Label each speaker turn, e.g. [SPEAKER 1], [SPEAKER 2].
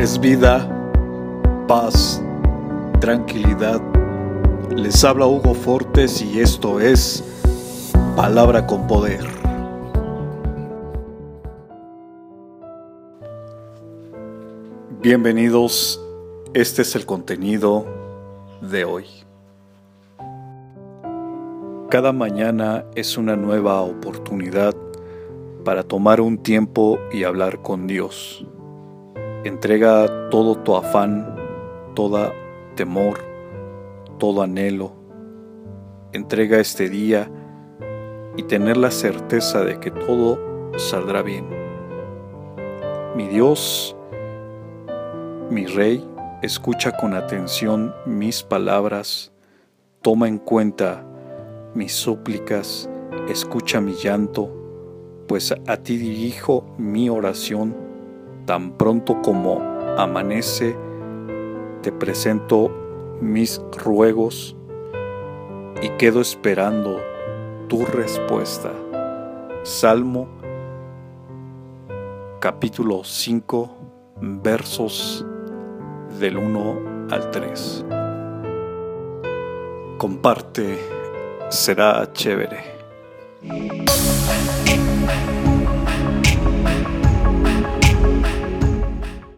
[SPEAKER 1] es vida, paz, tranquilidad. Les habla Hugo Fortes y esto es Palabra con Poder. Bienvenidos, este es el contenido de hoy. Cada mañana es una nueva oportunidad para tomar un tiempo y hablar con Dios. Entrega todo tu afán, toda temor, todo anhelo. Entrega este día y tener la certeza de que todo saldrá bien. Mi Dios, mi Rey, escucha con atención mis palabras, toma en cuenta mis súplicas, escucha mi llanto, pues a ti dirijo mi oración, tan pronto como amanece, te presento mis ruegos y quedo esperando tu respuesta. Salmo capítulo 5 versos del 1 al 3. Comparte, será chévere.